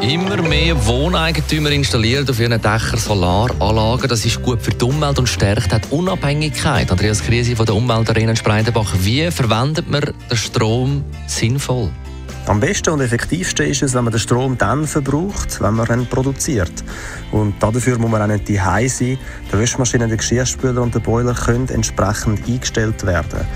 Immer mehr Wohneigentümer installieren auf ihren Dächern Solaranlagen. Das ist gut für die Umwelt und stärkt die Unabhängigkeit. Andreas Krise von der Umweltarena in Spreidenbach. Wie verwendet man den Strom sinnvoll? Am besten und effektivsten ist es, wenn man den Strom dann verbraucht, wenn man ihn produziert. Und dafür muss man auch nicht daheim sein. Die Waschmaschine, der Geschirrspüler und der Boiler können entsprechend eingestellt werden.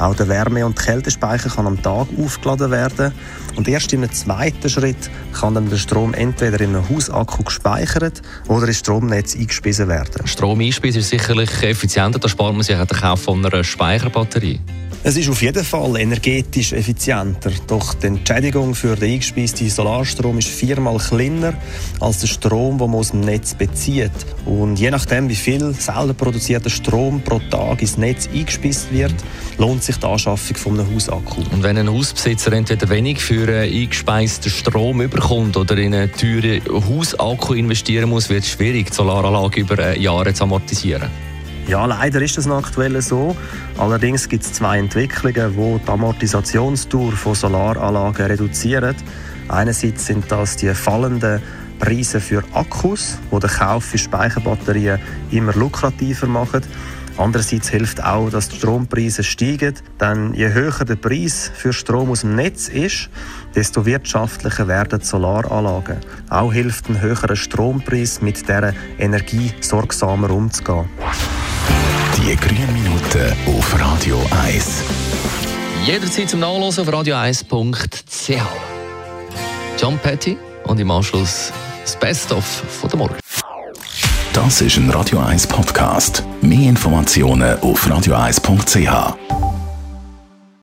Auch der Wärme- und Kältespeicher kann am Tag aufgeladen werden. Und erst im zweiten Schritt kann dann der Strom entweder in einem Hausakku gespeichert oder ins Stromnetz eingespeisen werden. Strom einspeisen ist sicherlich effizienter, da spart man sich den Kauf von einer Speicherbatterie. Es ist auf jeden Fall energetisch effizienter, doch die Entschädigung für den eingespeisten Solarstrom ist viermal kleiner als der Strom, den man aus dem Netz bezieht. Und je nachdem, wie viel selber produzierter Strom pro Tag ins Netz eingespeist wird, lohnt sich die Anschaffung von einem Hausakku. Und wenn ein Hausbesitzer entweder wenig für eingespeisten Strom überkommt oder in einen teuren Hausakku investieren muss, wird es schwierig, die Solaranlage über Jahre zu amortisieren. Ja, leider ist das aktuell so. Allerdings gibt es zwei Entwicklungen, die die Amortisationsdauer von Solaranlagen reduzieren. Einerseits sind das die fallenden Preise für Akkus, die den Kauf für Speicherbatterien immer lukrativer machen. Andererseits hilft auch, dass die Strompreise steigen, denn je höher der Preis für Strom aus dem Netz ist, desto wirtschaftlicher werden die Solaranlagen. Auch hilft ein höherer Strompreis, mit dieser Energie sorgsamer umzugehen. Die grünen Minuten auf Radio 1. Jederzeit zum Nachlesen auf radio1.ch. John Petty und im Anschluss das Best-of von der Morgen. Das ist ein Radio 1 Podcast. Mehr Informationen auf radio1.ch.